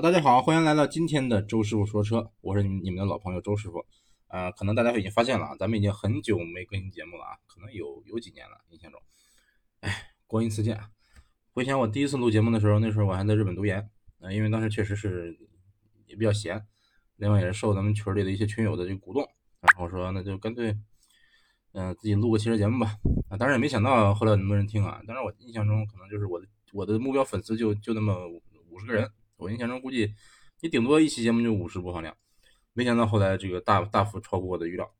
大家好，欢迎来到今天的周师傅说车，我是你们的老朋友周师傅。啊，可能大家已经发现了啊，咱们已经很久没更新节目了啊，可能有有几年了，印象中。哎，光阴似箭。回想我第一次录节目的时候，那时候我还在日本读研，啊，因为当时确实是也比较闲，另外也是受咱们群里的一些群友的这个鼓动，然后说那就干脆，嗯，自己录个汽车节目吧。啊，当然也没想到后来那么多人听啊，当然我印象中可能就是我的我的目标粉丝就就那么五十个人。我印象中估计你顶多一期节目就五十播放量，没想到后来这个大大幅超过我的预料。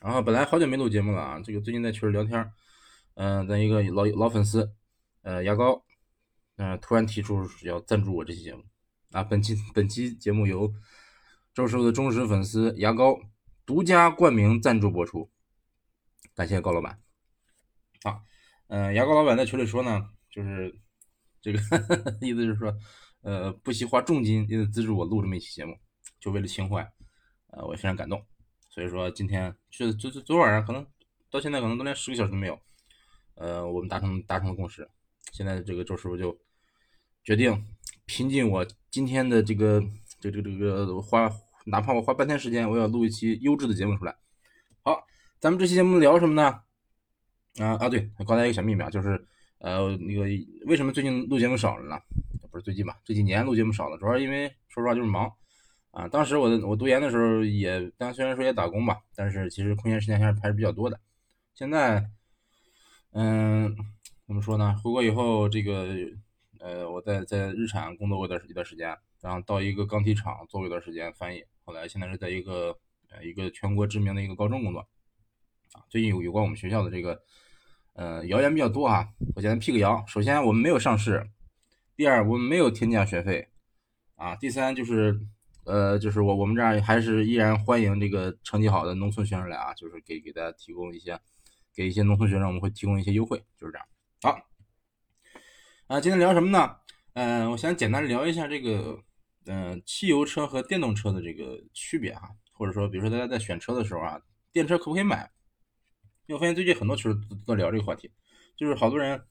然后本来好久没录节目了啊，这个最近在群里聊天，嗯，咱一个老老粉丝，呃，牙膏，嗯，突然提出要赞助我这期节目啊。本期本期节目由周师傅的忠实粉丝牙膏独家冠名赞助播出，感谢高老板。啊，嗯，牙膏老板在群里说呢，就是这个 意思是说。呃，不惜花重金也资助我录这么一期节目，就为了情怀，呃，我也非常感动。所以说今天是昨昨昨晚上可能到现在可能都连十个小时都没有，呃，我们达成达成了共识。现在这个周师傅就决定拼尽我今天的这个这这这个花，哪怕我花半天时间，我要录一期优质的节目出来。好，咱们这期节目聊什么呢？啊啊，对，刚才一个小秘密啊，就是呃那个为什么最近录节目少了呢？最近吧？这几年录节目少了，主要因为说实话就是忙啊。当时我我读研的时候也，但虽然说也打工吧，但是其实空闲时间还是还是比较多的。现在，嗯，怎么说呢？回国以后，这个呃，我在在日产工作过一段一段时间，然后到一个钢铁厂做过一段时间翻译，后来现在是在一个呃一个全国知名的一个高中工作啊。最近有有关我们学校的这个呃谣言比较多啊，我简单辟个谣。首先，我们没有上市。第二，我们没有天价学费，啊，第三就是，呃，就是我我们这儿还是依然欢迎这个成绩好的农村学生来啊，就是给给大家提供一些，给一些农村学生我们会提供一些优惠，就是这样。好，啊，今天聊什么呢？嗯，我想简单聊一下这个，嗯，汽油车和电动车的这个区别哈，或者说，比如说大家在选车的时候啊，电车可不可以买？因为我发现最近很多群都在聊这个话题，就是好多人。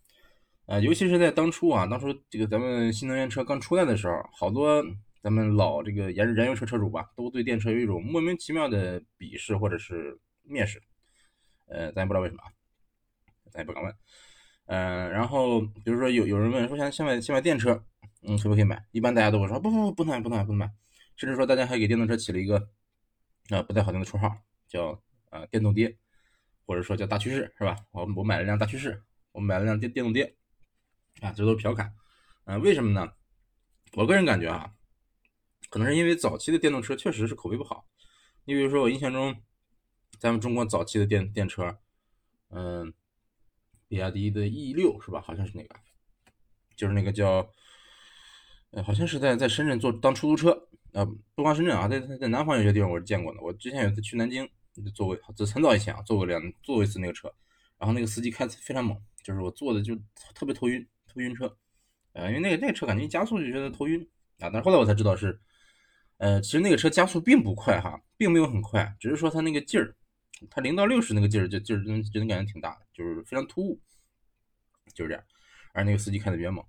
呃，尤其是在当初啊，当初这个咱们新能源车刚出来的时候，好多咱们老这个燃燃油车车主吧，都对电车有一种莫名其妙的鄙视或者是蔑视。呃，咱也不知道为什么啊，咱也不敢问。嗯，然后比如说有有人问说，想想买想买电车，嗯，可不可以买？一般大家都会说不不不，不能买，不能买，不能买。甚至说大家还给电动车起了一个啊不太好听的绰号，叫啊电动爹，或者说叫大趋势，是吧？我我买了辆大趋势，我买了辆电电动爹。啊，这都是调侃，啊，为什么呢？我个人感觉啊，可能是因为早期的电动车确实是口碑不好。你比如说，我印象中，咱们中国早期的电电车，嗯，比亚迪的 E 六是吧？好像是那个，就是那个叫，好像是在在深圳做当出租车，呃，不光深圳啊，在在南方有些地方我是见过的。我之前有一次去南京，坐过，这很早以前啊，坐过两坐过一次那个车，然后那个司机开非常猛，就是我坐的就特别头晕。头晕车，呃，因为那个那个车感觉一加速就觉得头晕啊，但是后来我才知道是，呃，其实那个车加速并不快哈，并没有很快，只是说它那个劲儿，它零到六十那个劲儿就劲儿就能就能感觉挺大，就是非常突兀，就是这样。而那个司机开的比较猛，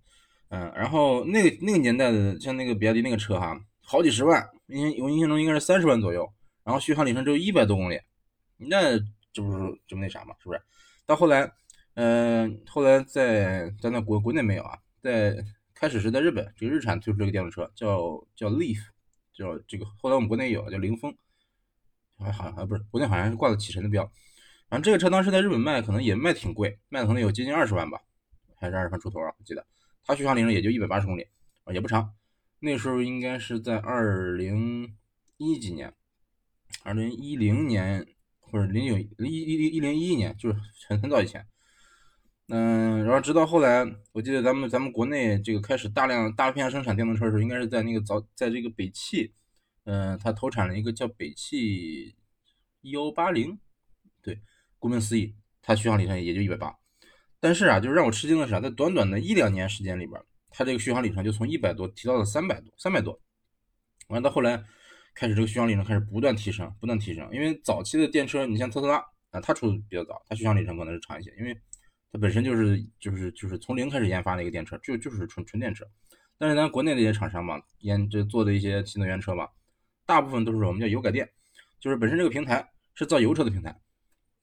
嗯，然后那个那个年代的像那个比亚迪那个车哈，好几十万，印我印象中应该是三十万左右，然后续航里程只有一百多公里，那这不是这么那啥嘛，是不是？到后来。嗯，后来在咱那国国内没有啊，在开始是在日本，这个日产推出这个电动车叫叫 Leaf，叫这个后来我们国内有叫凌风，还好像不是国内好像是挂了启辰的标，反正这个车当时在日本卖可能也卖挺贵，卖的可能有接近二十万吧，还是二十万出头啊，我记得，它续航里程也就一百八十公里啊，也不长，那时候应该是在二零一几年，二零一零年或者零九一一一零一一年，就是很很早以前。嗯，然后直到后来，我记得咱们咱们国内这个开始大量大批量生产电动车的时候，应该是在那个早在这个北汽，嗯，它投产了一个叫北汽幺八零，对，顾名思义，它续航里程也就一百八。但是啊，就是让我吃惊的是啊，在短短的一两年时间里边，它这个续航里程就从一百多提到了三百多，三百多。完到后来开始这个续航里程开始不断提升，不断提升，因为早期的电车，你像特斯拉啊，它出的比较早，它续航里程可能是长一些，因为。它本身就是就是就是从零开始研发的一个电车，就就是纯纯电车。但是咱国内的一些厂商嘛，研这做的一些新能源车嘛，大部分都是我们叫油改电，就是本身这个平台是造油车的平台，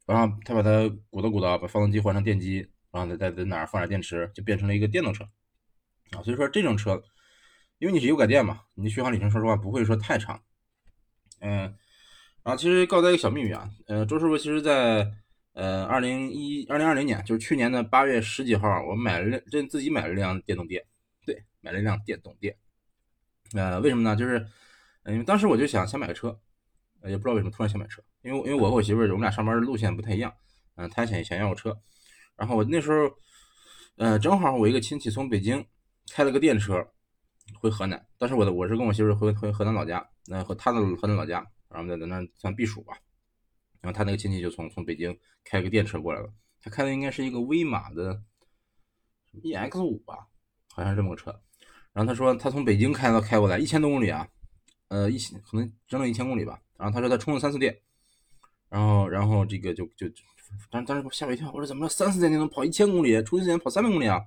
然后他把它鼓捣鼓捣，把发动机换成电机，然后再再在哪儿放点电池，就变成了一个电动车啊。所以说这种车，因为你是油改电嘛，你的续航里程说实话不会说太长。嗯，然后其实告诉大家一个小秘密啊，呃，周师傅其实在呃二零一二零二零年，就是去年的八月十几号，我买了辆这自己买了一辆电动电。买了一辆电动电，呃，为什么呢？就是，因为当时我就想想买个车，也不知道为什么突然想买车，因为因为我和我媳妇儿我们俩上班的路线不太一样，嗯，她想想要个车，然后我那时候，呃，正好我一个亲戚从北京开了个电车回河南，当时我的我是跟我媳妇儿回回河南老家，那和她的河南老家，然后在在那算避暑吧，然后他那个亲戚就从从北京开个电车过来了，他开的应该是一个威马的 EX 五吧，好像是这么个车。然后他说他从北京开到开过来一千多公里啊，呃一千可能整整一千公里吧。然后他说他充了三次电，然后然后这个就就，当当时我吓我一跳，我说怎么三次电就能跑一千公里，充一次电跑三百公里啊？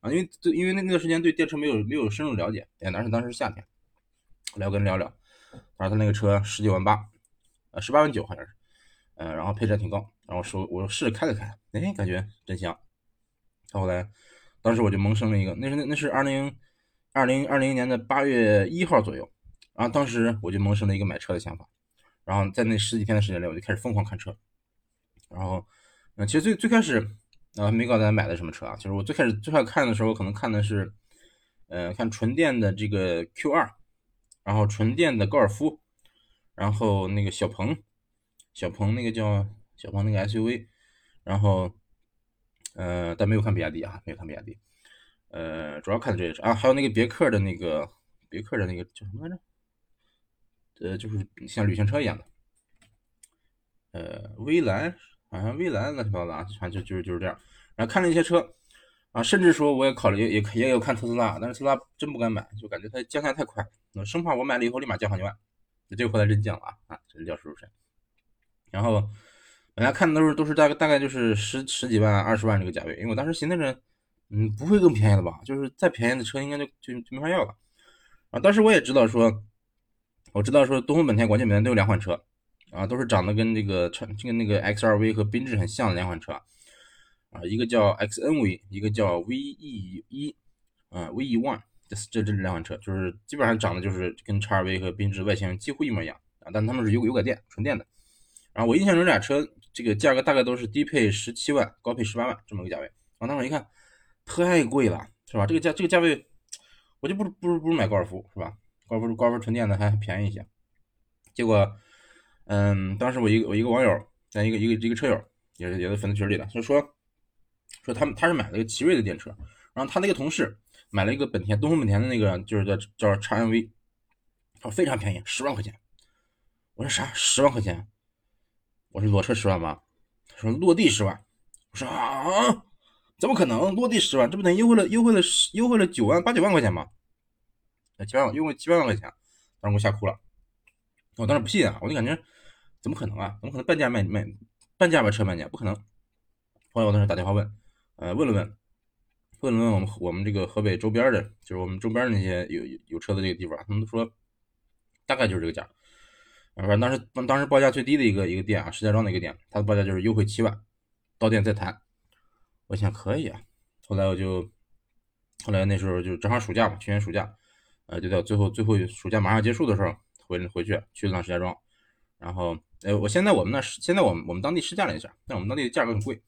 啊，因为对因为那那段时间对电车没有没有深入了解，哎，当时当时是夏天，来我跟他聊聊，他说他那个车十九万八，呃十八万九好像是，呃然后配置还挺高，然后说我试着开了开，哎感觉真香。后来当时我就萌生了一个，那是那那是二零。二零二零年的八月一号左右，然后当时我就萌生了一个买车的想法，然后在那十几天的时间里，我就开始疯狂看车。然后，嗯，其实最最开始，啊，没告诉大家买的什么车啊，就是我最开始最开始看的时候，可能看的是，呃，看纯电的这个 Q 二，然后纯电的高尔夫，然后那个小鹏，小鹏那个叫小鹏那个 SUV，然后，呃，但没有看比亚迪啊，没有看比亚迪。呃，主要看的这些车啊，还有那个别克的那个别克的那个叫什么来着？呃，就是像旅行车一样的，呃，蔚蓝好像蔚蓝乱七八糟的啊，反正就就是就是这样。然后看了一些车啊，甚至说我也考虑也也有看特斯拉，但是特斯拉真不敢买，就感觉它降价太快，生怕我买了以后立马降好几万。结果后来真降了啊，啊，这是叫叔叔神。然后本来看的都是都是大概大概就是十十几万、二十万这个价位，因为我当时寻思着。嗯，不会更便宜了吧？就是再便宜的车应该就就就没法要了啊！当时我也知道说，我知道说东风本田、广汽本田都有两款车啊，都是长得跟这个这跟那个 X2V 和缤智很像的两款车啊，一个叫 XNV，一个叫 VE 一啊，VE One，这这这两款车就是基本上长得就是跟叉 V 和缤智外形几乎一模一样啊，但他们是油油改电纯电的。然后我印象中这俩车这个价格大概都是低配十七万，高配十八万这么个价位。我当时一看。太贵了，是吧？这个价这个价位，我就不不如不如买高尔夫，是吧？高尔夫高尔夫纯电的还便宜一些。结果，嗯，当时我一个我一个网友，咱一个一个一个车友，也是也是粉丝群里的，就说说他们他是买了一个奇瑞的电车，然后他那个同事买了一个本田东风本田的那个，就是叫叫叉 N V，他说非常便宜，十万块钱。我说啥？十万块钱？我说裸车十万吗？他说落地十万。我说啊。怎么可能落地十万？这不等于优惠了优惠了优惠了九万八九万块钱吗？七万优惠七万块钱，当时给我吓哭了。我当时不信啊，我就感觉怎么可能啊？怎么可能半价卖卖半价把车卖你？不可能。后来我当时打电话问，呃，问了问，问了问我们我们这个河北周边的，就是我们周边那些有有车的这个地方，他们都说大概就是这个价。反正当时当时报价最低的一个一个店啊，石家庄的一个店，它的报价就是优惠七万，到店再谈。我想可以啊，后来我就，后来那时候就正好暑假嘛，去年暑假，呃，就到最后最后暑假马上结束的时候回回去去了趟石家庄，然后，呃，我现在我们那现在我们我们当地试驾了一下，但我们当地的价格很贵，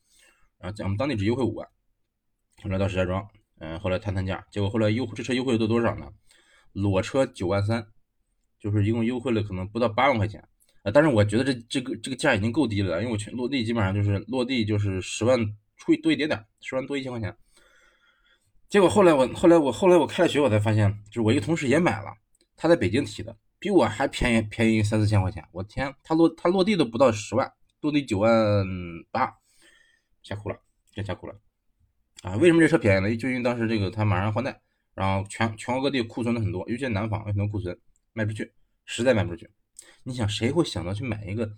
然后我们当地只优惠五万，后来到石家庄，嗯，后来谈谈价，结果后来优这车优惠都多少呢？裸车九万三，就是一共优惠了可能不到八万块钱，啊，但是我觉得这这个这个价已经够低了，因为我全落地基本上就是落地就是十万。出多一点点，十万多一千块钱。结果后来我后来我后来我开了学，我才发现，就是我一个同事也买了，他在北京提的，比我还便宜便宜三四千块钱。我天，他落他落地都不到十万，落地九万八，吓哭了，真吓哭了啊！为什么这车便宜呢？就因为当时这个他马上换代，然后全全国各地库存的很多，尤其南方有很多库存卖不出去，实在卖不出去。你想谁会想到去买一个？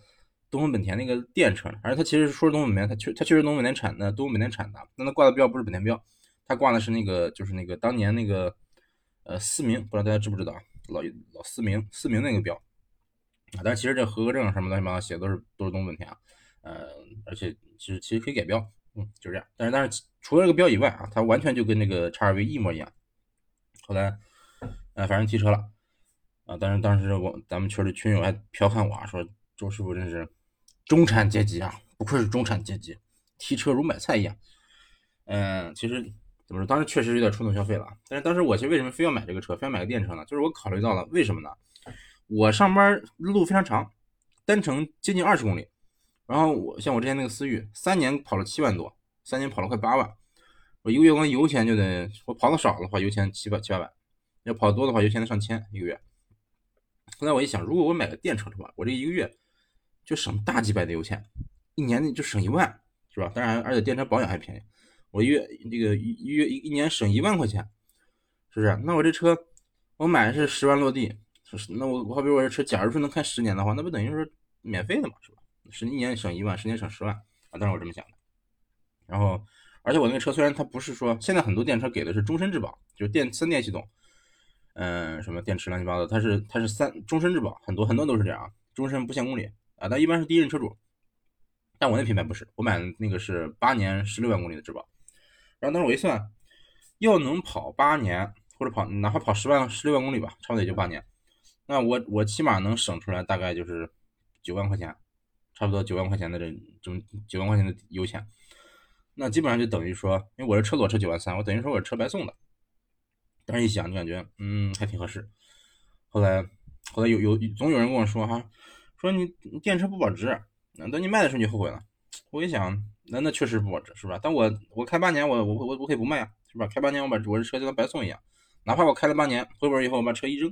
东风本田那个电车呢，而且它其实说是东风本田，它确它确实东风本田产的，东风本田产的，但它挂的标不是本田标，它挂的是那个就是那个当年那个呃，思明，不知道大家知不知道啊？老老思明，思明那个标啊，但其实这合格证什么乱七八糟写的都是都是东本田啊，呃，而且其实其实可以改标，嗯，就这样。但是但是除了这个标以外啊，它完全就跟那个叉二 V 一模一样。后来，呃，反正提车了啊，但是当时我咱们群里群友还调侃我啊，说周师傅真是中产阶级啊，不愧是中产阶级，提车如买菜一样。嗯，其实。怎么说？当时确实有点冲动消费了，但是当时我其实为什么非要买这个车，非要买个电车呢？就是我考虑到了为什么呢？我上班路非常长，单程接近二十公里，然后我像我之前那个思域，三年跑了七万多，三年跑了快八万，我一个月光油钱就得，我跑的少的话油钱七八七八百，要跑多的话油钱得上千一个月。后来我一想，如果我买个电车的话，我这一个月就省大几百的油钱，一年就省一万，是吧？当然，而且电车保养还便宜。我一月这个一月一年省一万块钱，是不是？那我这车我买的是十万落地，那我我好比我这车，假如说能开十年的话，那不等于说免费的嘛，是吧？十一年省一万，十年省十万啊！当时我这么想的。然后，而且我那个车虽然它不是说现在很多电车给的是终身质保，就是电三电系统，嗯，什么电池乱七八糟，它是它是三终身质保，很多很多都是这样，终身不限公里啊。但一般是第一任车主，但我那品牌不是，我买的那个是八年十六万公里的质保。然后当时我一算，要能跑八年，或者跑哪怕跑十万、十六万公里吧，差不多也就八年。那我我起码能省出来大概就是九万块钱，差不多九万块钱的这这么九万块钱的油钱。那基本上就等于说，因为我这车裸车九万三，我等于说我车白送的。但是一想就感觉，嗯，还挺合适。后来后来有有总有人跟我说哈，说你电车不保值，等你卖的时候你就后悔了。我一想。那那确实不保值，是吧？但我我开八年，我我我我可以不卖啊，是吧？开八年我把我这车就当白送一样，哪怕我开了八年，回本以后我把车一扔，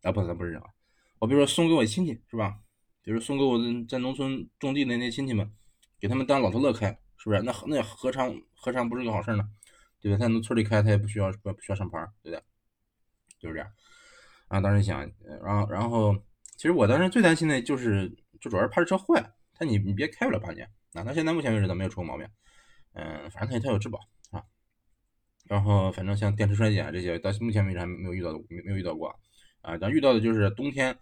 啊不，咱不是扔啊，我比如说送给我亲戚，是吧？比如送给我在农村种地的那些亲戚们，给他们当老头乐开，是不是？那那何尝何尝不是个好事呢？对不对？他从村里开，他也不需要不不需要上牌，对不对？就是这样。啊，当时想，然后然后，其实我当时最担心的就是，就主要是怕这车坏，他你你别开不了八年。那他现在目前为止都没有出过毛病，嗯，反正他他有质保啊，然后反正像电池衰减这些，到目前为止还没有遇到没没有遇到过啊，但遇到的就是冬天，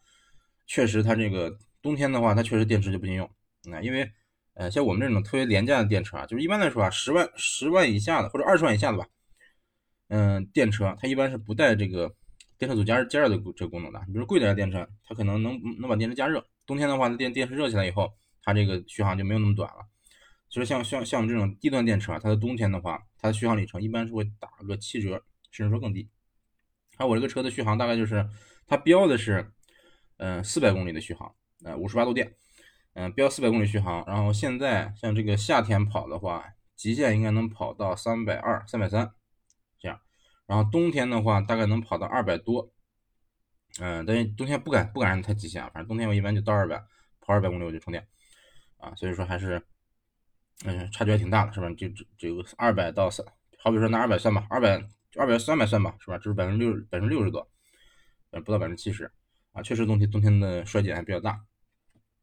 确实它这个冬天的话，它确实电池就不经用啊，因为呃像我们这种特别廉价的电车啊，就是一般来说啊，十万十万以下的或者二十万以下的吧，嗯，电车它一般是不带这个电车组加热加热的这个功能的，你比如贵点的电车，它可能能能把电池加热，冬天的话，电电池热起来以后。它这个续航就没有那么短了。其实像像像我们这种低端电车，它的冬天的话，它的续航里程一般是会打个七折，甚至说更低。而我这个车的续航大概就是，它标的是，嗯，四百公里的续航，呃，五十八度电，嗯，标四百公里续航。然后现在像这个夏天跑的话，极限应该能跑到三百二、三百三这样。然后冬天的话，大概能跑到二百多，嗯，但是冬天不敢不敢太极限啊，反正冬天我一般就到二百，跑二百公里我就充电。啊，所以说还是，嗯，差距还挺大的，是吧？就这这个二百到三，好比说拿二百算吧，二百二百三百算吧，是吧？这是百分之六百分之六十多，呃，不到百分之七十，啊，确实冬天冬天的衰减还比较大。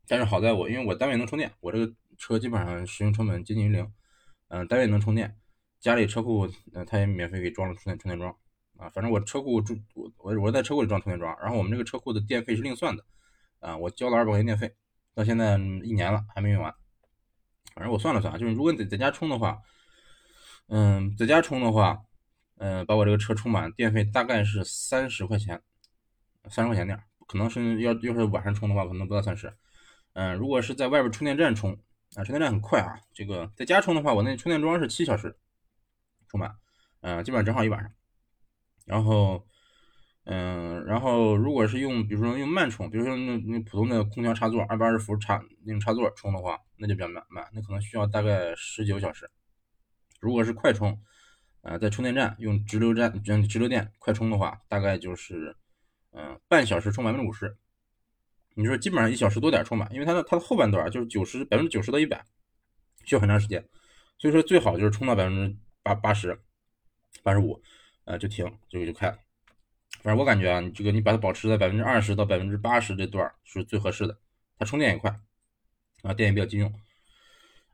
但是好在我因为我单位能充电，我这个车基本上使用成本接近于零，嗯，单位能充电，家里车库呃他也免费给装了充电充电桩，啊，反正我车库住我我我在车库里装充电桩，然后我们这个车库的电费是另算的，啊，我交了二百块钱电费。到现在一年了还没用完，反正我算了算，就是如果你在在家充的话，嗯，在家充的话，嗯，把我这个车充满，电费大概是三十块钱，三十块钱点可能是要要是晚上充的话，可能不到三十。嗯，如果是在外边充电站充，啊，充电站很快啊，这个在家充的话，我那充电桩是七小时充满，嗯，基本上正好一晚上，然后。嗯，然后如果是用，比如说用慢充，比如说那那普通的空调插座，二百二十伏插那种插座充的话，那就比较慢慢，那可能需要大概十九小时。如果是快充，呃，在充电站用直流站用直流电快充的话，大概就是嗯半小时充百分之五十。你说基本上一小时多点充满，因为它的它的后半段就是九十百分之九十到一百，需要很长时间，所以说最好就是充到百分之八八十八十五，呃就停就就开了。反正我感觉啊，你这个你把它保持在百分之二十到百分之八十这段是最合适的，它充电也快，啊，电也比较经用。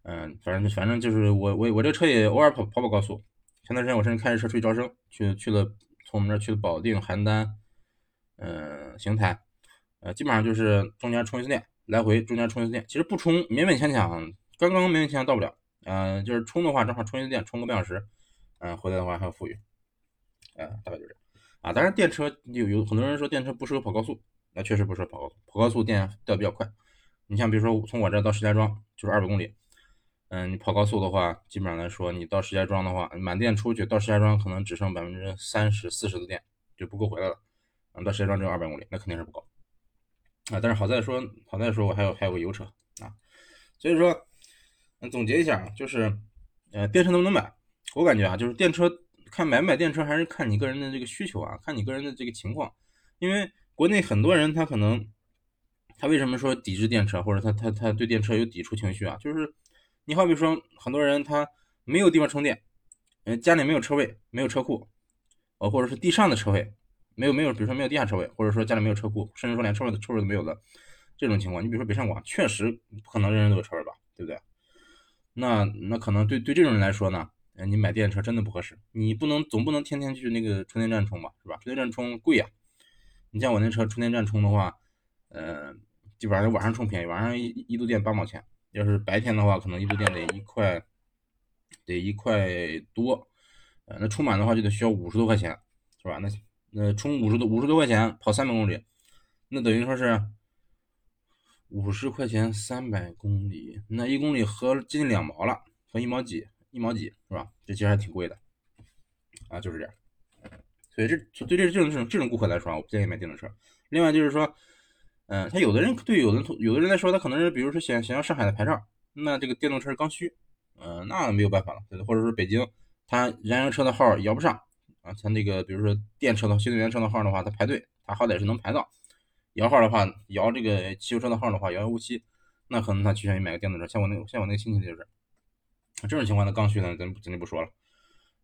嗯，反正反正就是我我我这车也偶尔跑跑跑高速。前段时间我甚至开着车出去招生，去去了从我们这儿去的保定、邯郸，嗯，邢台，呃，基本上就是中间充一次电，来回中间充一次电。其实不充，勉勉强强，刚刚勉勉强强到不了。嗯，就是充的话，正好充一次电，充个半小时，嗯，回来的话还有富裕。呃，大概就这样。啊，当然电车有有很多人说电车不适合跑高速，那确实不适合跑高速，跑高速电掉比较快。你像比如说从我这到石家庄就是二百公里。嗯，你跑高速的话，基本上来说，你到石家庄的话，满电出去到石家庄可能只剩百分之三十、四十的电，就不够回来了。嗯，到石家庄只有二百公里，那肯定是不够啊。但是好在说，好在说我还有还有个油车啊。所以说，嗯，总结一下啊，就是，呃，电车能不能买？我感觉啊，就是电车看买不买电车，还是看你个人的这个需求啊，看你个人的这个情况。因为国内很多人他可能，他为什么说抵制电车，或者他他他对电车有抵触情绪啊？就是。你好比说，很多人他没有地方充电，嗯，家里没有车位，没有车库，哦，或者是地上的车位，没有没有，比如说没有地下车位，或者说家里没有车库，甚至说连车位的车位都没有的这种情况，你比如说北上广，确实不可能人人都有车位吧，对不对？那那可能对对这种人来说呢，你买电车真的不合适，你不能总不能天天去那个充电站充吧，是吧？充电站充贵呀，你像我那车充电站充的话，呃，基本上晚上充便宜，晚上一一度电八毛钱。要是白天的话，可能一度电得一块，得一块多，呃，那充满的话就得需要五十多块钱，是吧？那那充五十多五十多块钱跑三百公里，那等于说是五十块钱三百公里，那一公里合接近两毛了，合一毛几一毛几，是吧？这其实还挺贵的，啊，就是这样。所以这对这这种这种这种顾客来说啊，我不建议买电动车。另外就是说。嗯，他有的人对有的有的人来说，他可能是比如说想想要上海的牌照，那这个电动车是刚需，嗯，那没有办法了，或者说北京，他燃油车的号摇不上啊，像那个比如说电车的新能源车的号的话，它排队，它好歹是能排到，摇号的话，摇这个汽油车的号的话，遥遥无期，那可能他趋向于买个电动车，像我那个像我那个亲戚就是，这种情况的刚需呢，咱咱就不说了，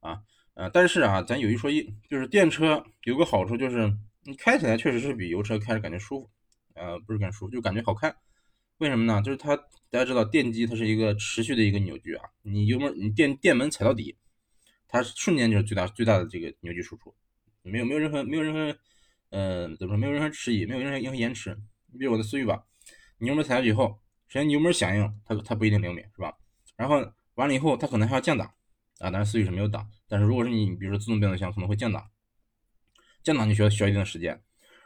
啊，呃，但是啊，咱有一说一，就是电车有个好处就是你开起来确实是比油车开着感觉舒服。呃，不是感觉舒服，就感觉好看。为什么呢？就是它，大家知道电机它是一个持续的一个扭矩啊。你油门，你电电门踩到底，它瞬间就是最大最大的这个扭矩输出，没有没有任何没有任何，呃，怎么说？没有任何迟疑，没有任何任何延迟。你比如我的思域吧，你油门踩下去以后，首先油门响应，它它不一定灵敏，是吧？然后完了以后，它可能还要降档啊。当然思域是没有档，但是如果是你，比如说自动变速箱可能会降档，降档就需要需要一定的时间。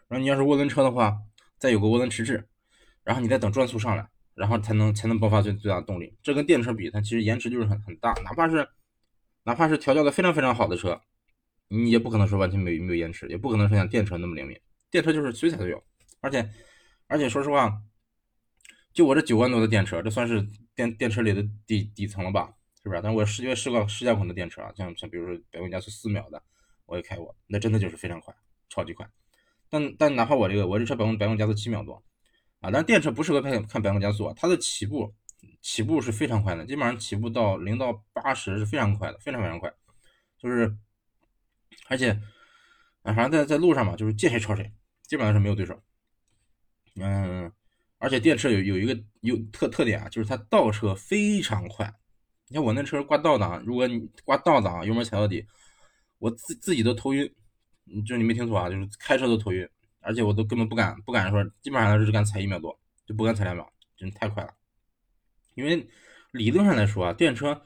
然后你要是涡轮车的话，再有个涡轮迟滞，然后你再等转速上来，然后才能才能爆发最最大的动力。这跟电车比，它其实延迟就是很很大。哪怕是哪怕是调教的非常非常好的车，你也不可能说完全没有没有延迟，也不可能说像电车那么灵敏。电车就是随踩都有，而且而且说实话，就我这九万多的电车，这算是电电车里的底底层了吧？是不是？但我试过试过试驾款的电车啊，像像比如说百公里加速四秒的，我也开过，那真的就是非常快，超级快。但但哪怕我这个我这车百公百公里加速七秒多啊，但电车不适合看看百公里加速啊，它的起步起步是非常快的，基本上起步到零到八十是非常快的，非常非常快，就是而且啊，反正在在路上嘛，就是见谁超谁，基本上是没有对手。嗯，而且电车有有一个有特特点啊，就是它倒车非常快。你看我那车挂倒档，如果你挂倒档，油门踩到底，我自自己都头晕。就你没听错啊，就是开车都头晕，而且我都根本不敢不敢说，基本上都是敢踩一秒多，就不敢踩两秒，真的太快了。因为理论上来说啊，电车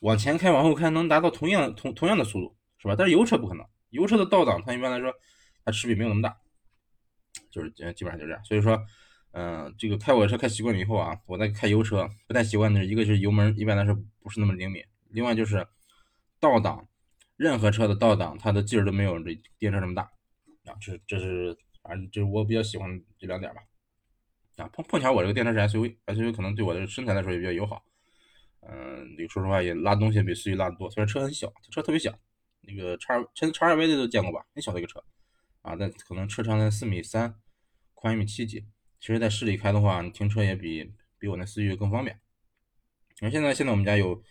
往前开往后开能达到同样同同样的速度，是吧？但是油车不可能，油车的倒档它一般来说它齿比没有那么大，就是基本上就这样。所以说，嗯，这个开我车开习惯了以后啊，我在开油车不太习惯的，一个是油门一般来说不是那么灵敏，另外就是倒档。任何车的倒档，它的劲儿都没有这电车这么大啊！这这是反正就是我比较喜欢这两点吧。啊，碰碰巧我这个电车是 SUV，SUV 可能对我的身材来说也比较友好。嗯，这个说实话也拉东西比思域拉的多，虽然车很小，车特别小，那个叉叉叉二 V 的都见过吧？很小的一个车啊，但可能车长才四米三，宽一米七几。其实，在市里开的话，你停车也比比我那思域更方便。你看现在现在我们家有。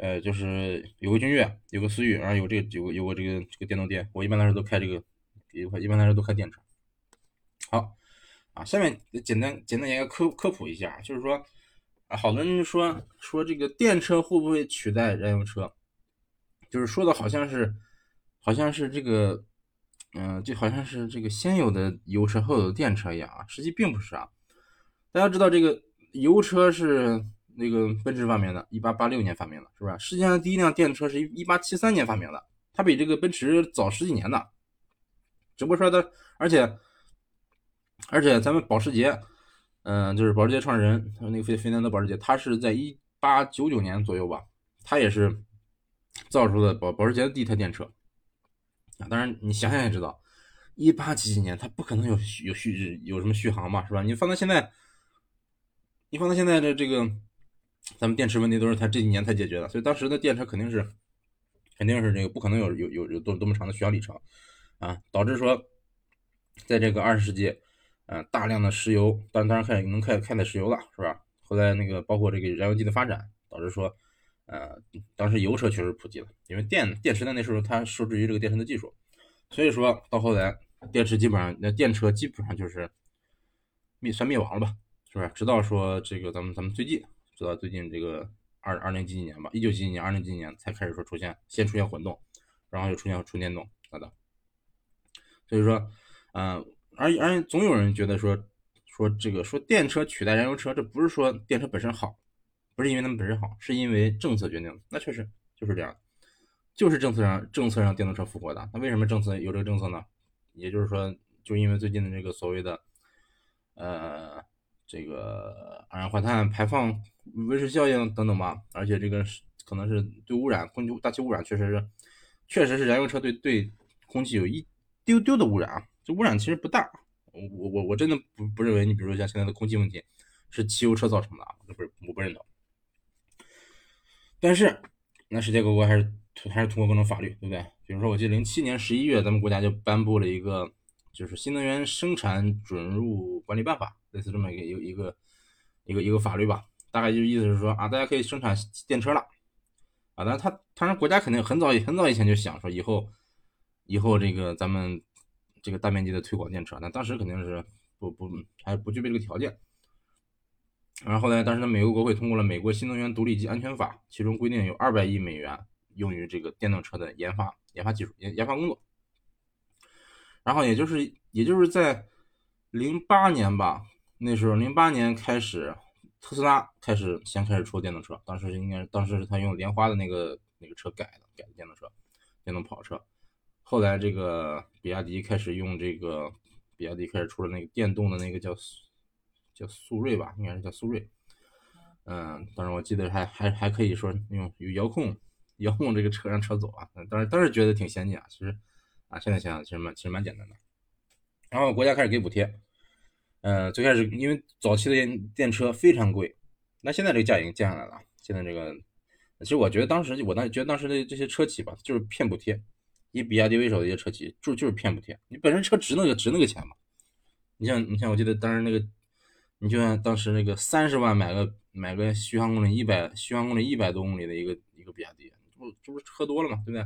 呃，就是有个君越，有个思域，然后有这个有个有个这个这个电动店，我一般来说都开这个，一一般来说都开电车。好，啊，下面简单简单一个科科普一下，就是说，啊，好多人说说这个电车会不会取代燃油车，就是说的好像是，好像是这个，嗯，就好像是这个先有的油车后有的电车一样啊，实际并不是啊。大家知道这个油车是那个奔驰发明的，一八八六年发明的，是不是？世界上第一辆电车是一八七三年发明的，它比这个奔驰早十几年的。只不过说它，而且而且咱们保时捷，嗯，就是保时捷创始人，他那个费费南德保时捷，他是在一八九九年左右吧，他也是造出了保保时捷的第一台电车。啊，当然你想想也知道，一八几几年它不可能有有续有什么续航嘛，是吧？你放到现在，你放到现在的这个，咱们电池问题都是他这几年才解决的，所以当时的电车肯定是肯定是这个不可能有有有有多多么长的续航里程啊，导致说在这个二十世纪，嗯，大量的石油，当当然开始能开开采石油了，是吧？后来那个包括这个燃油机的发展，导致说。呃，当时油车确实普及了，因为电电池在那时候它受制于这个电池的技术，所以说到后来电池基本上那电车基本上就是灭算灭亡了吧，是不是？直到说这个咱们咱们最近，直到最近这个二二零几几年吧，一九几几年、二零几几年才开始说出现，先出现混动，然后又出现纯电动等等。所以说，嗯，而而总有人觉得说说这个说电车取代燃油车，这不是说电车本身好。不是因为他们本身好，是因为政策决定的。那确实就是这样，就是政策让政策让电动车复活的。那为什么政策有这个政策呢？也就是说，就因为最近的这个所谓的呃这个二氧化碳排放、温室效应等等吧。而且这个是可能是对污染、空气、大气污染，确实是确实是燃油车对对空气有一丢丢的污染啊。这污染其实不大。我我我真的不不认为，你比如说像现在的空气问题是汽油车造成的啊，不是我不认同。但是，那世界各国还是还是通过各种法律，对不对？比如说，我记得零七年十一月，咱们国家就颁布了一个，就是新能源生产准入管理办法，类似这么一个一个一个一个一个法律吧。大概就意思是说啊，大家可以生产电车了啊。但是他当然国家肯定很早很早以前就想说，以后以后这个咱们这个大面积的推广电车，那当时肯定是不不还不具备这个条件。然后后来，当时的美国国会通过了《美国新能源独立及安全法》，其中规定有二百亿美元用于这个电动车的研发、研发技术、研研发工作。然后，也就是也就是在零八年吧，那时候零八年开始，特斯拉开始先开始出电动车，当时应该当时是他用莲花的那个那个车改的改的电动车，电动跑车。后来这个比亚迪开始用这个，比亚迪开始出了那个电动的那个叫。叫速锐吧，应该是叫速锐。嗯，当时我记得还还还可以说用有遥控，遥控这个车让车走啊。当时当时觉得挺先进啊，其实啊，现在想想其实蛮其实蛮简单的。然后国家开始给补贴，嗯，最开始因为早期的电电车非常贵，那现在这个价已经降下来了。现在这个，其实我觉得当时我当觉得当时的这些车企吧，就是骗补贴，以比亚迪为首的一些车企就就是骗补贴。你本身车值那个值那个钱嘛？你像你像我记得当时那个。你就像当时那个三十万买个买个续航公里一百续航公里一百多公里的一个一个比亚迪，这不这不是喝多了嘛，对不对？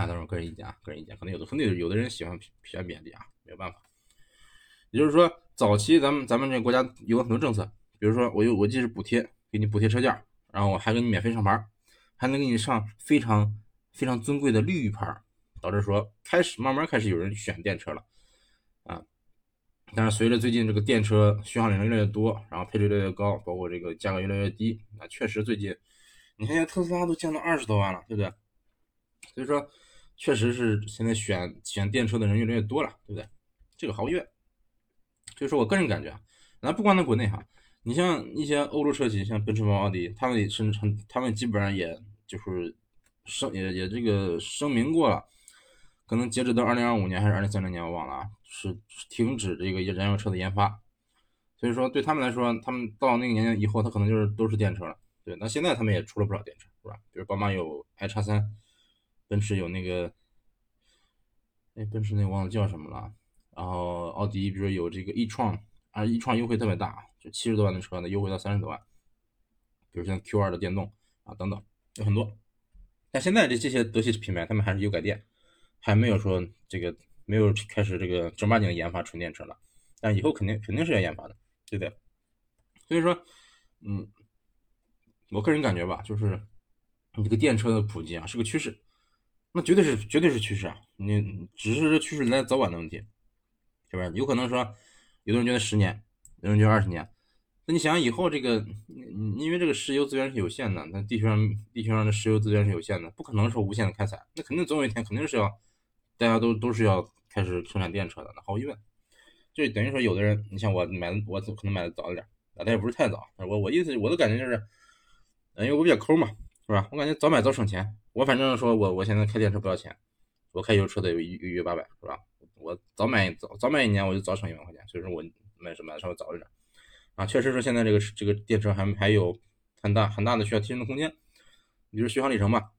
啊，当然个人意见啊，个人意见，可能有的可能有的人喜欢喜欢比亚迪啊，没有办法。也就是说，早期咱们咱们这个国家有很多政策，比如说我有我既是补贴，给你补贴车价，然后我还给你免费上牌，还能给你上非常非常尊贵的绿牌，导致说开始慢慢开始有人选电车了啊。但是随着最近这个电车续航里程越来越多，然后配置越来越高，包括这个价格越来越低，那确实最近，你看现在特斯拉都降到二十多万了，对不对？所以说，确实是现在选选电车的人越来越多了，对不对？这个毫无疑问。所以说我个人感觉啊，那不光在国内哈，你像一些欧洲车企，像奔驰、宝马、奥迪，他们也甚至很，他们基本上也就是声也也这个声明过了。可能截止到二零二五年还是二零三零年，我忘了啊，是停止这个燃油车的研发。所以说对他们来说，他们到那个年龄以后，他可能就是都是电车了。对，那现在他们也出了不少电车，是吧？比如宝马有 i 叉三，奔驰有那个，哎，奔驰那个忘了叫什么了。然后奥迪，比如有这个 e 创，啊，e 创优惠特别大，就七十多万的车呢，优惠到三十多万。比如像 Q 二的电动啊，等等，有很多。但现在这这些德系品牌，他们还是有改电。还没有说这个没有开始这个正儿八经研发纯电车了，但以后肯定肯定是要研发的，对不对？所以说，嗯，我个人感觉吧，就是这个电车的普及啊是个趋势，那绝对是绝对是趋势啊！你只是这趋势来早晚的问题，是不是？有可能说，有的人觉得十年，有的人觉得二十年。那你想想以后这个，因为这个石油资源是有限的，那地球上地球上的石油资源是有限的，不可能说无限的开采，那肯定总有一天肯定是要大家都都是要开始生产电车的。那毫无疑问，就等于说有的人，你像我买的我可能买的早一点，但也不是太早。我我意思我的感觉就是，因为我比较抠嘛，是吧？我感觉早买早省钱。我反正说，我我现在开电车不要钱，我开油车的有一一月八百，是吧？我早买早早买一年，我就早省一万块钱，所以说我买是买的稍微早一点啊。确实说现在这个这个电车还还有很大很大的需要提升的空间，比如续航里程吧，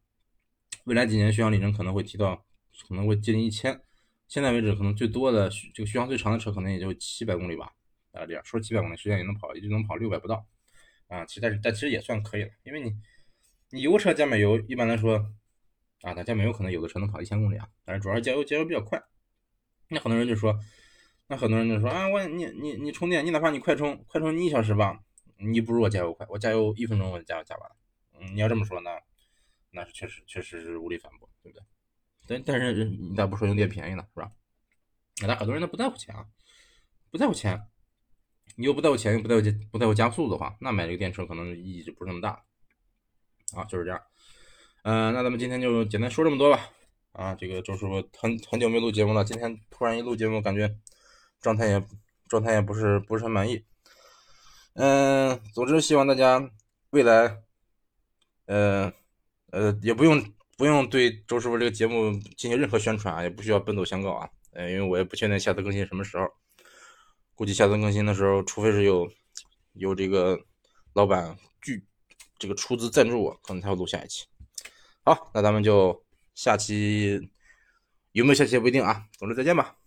未来几年续航里程可能会提到可能会接近一千，现在为止可能最多的这个续航最长的车可能也就七百公里吧，啊这样说七百公里实际上也能跑，也就能跑六百不到啊。其实但是但其实也算可以了，因为你。你油车加满油，一般来说，啊，它加满油可能有的车能跑一千公里啊，但是主要是加油加油比较快。那很多人就说，那很多人就说啊，我你你你充电，你哪怕你快充，快充你一小时吧，你不如我加油快，我加油一分钟我就加油加完了。嗯，你要这么说呢，那是确实确实是无力反驳，对不对？但但是你咋不说用电便宜呢，是吧？那很多人他不在乎钱啊，不在乎钱，你又不在乎钱，又不在乎不在乎加速的话，那买这个电车可能意义就不是那么大。啊，就是这样，嗯，那咱们今天就简单说这么多吧。啊，这个周师傅很很久没录节目了，今天突然一录节目，感觉状态也状态也不是不是很满意。嗯，总之希望大家未来，呃呃，也不用不用对周师傅这个节目进行任何宣传啊，也不需要奔走相告啊。呃，因为我也不确定下次更新什么时候，估计下次更新的时候，除非是有有这个老板拒。这个出资赞助我，可能才会录下一期。好，那咱们就下期有没有下期也不一定啊。总之再见吧。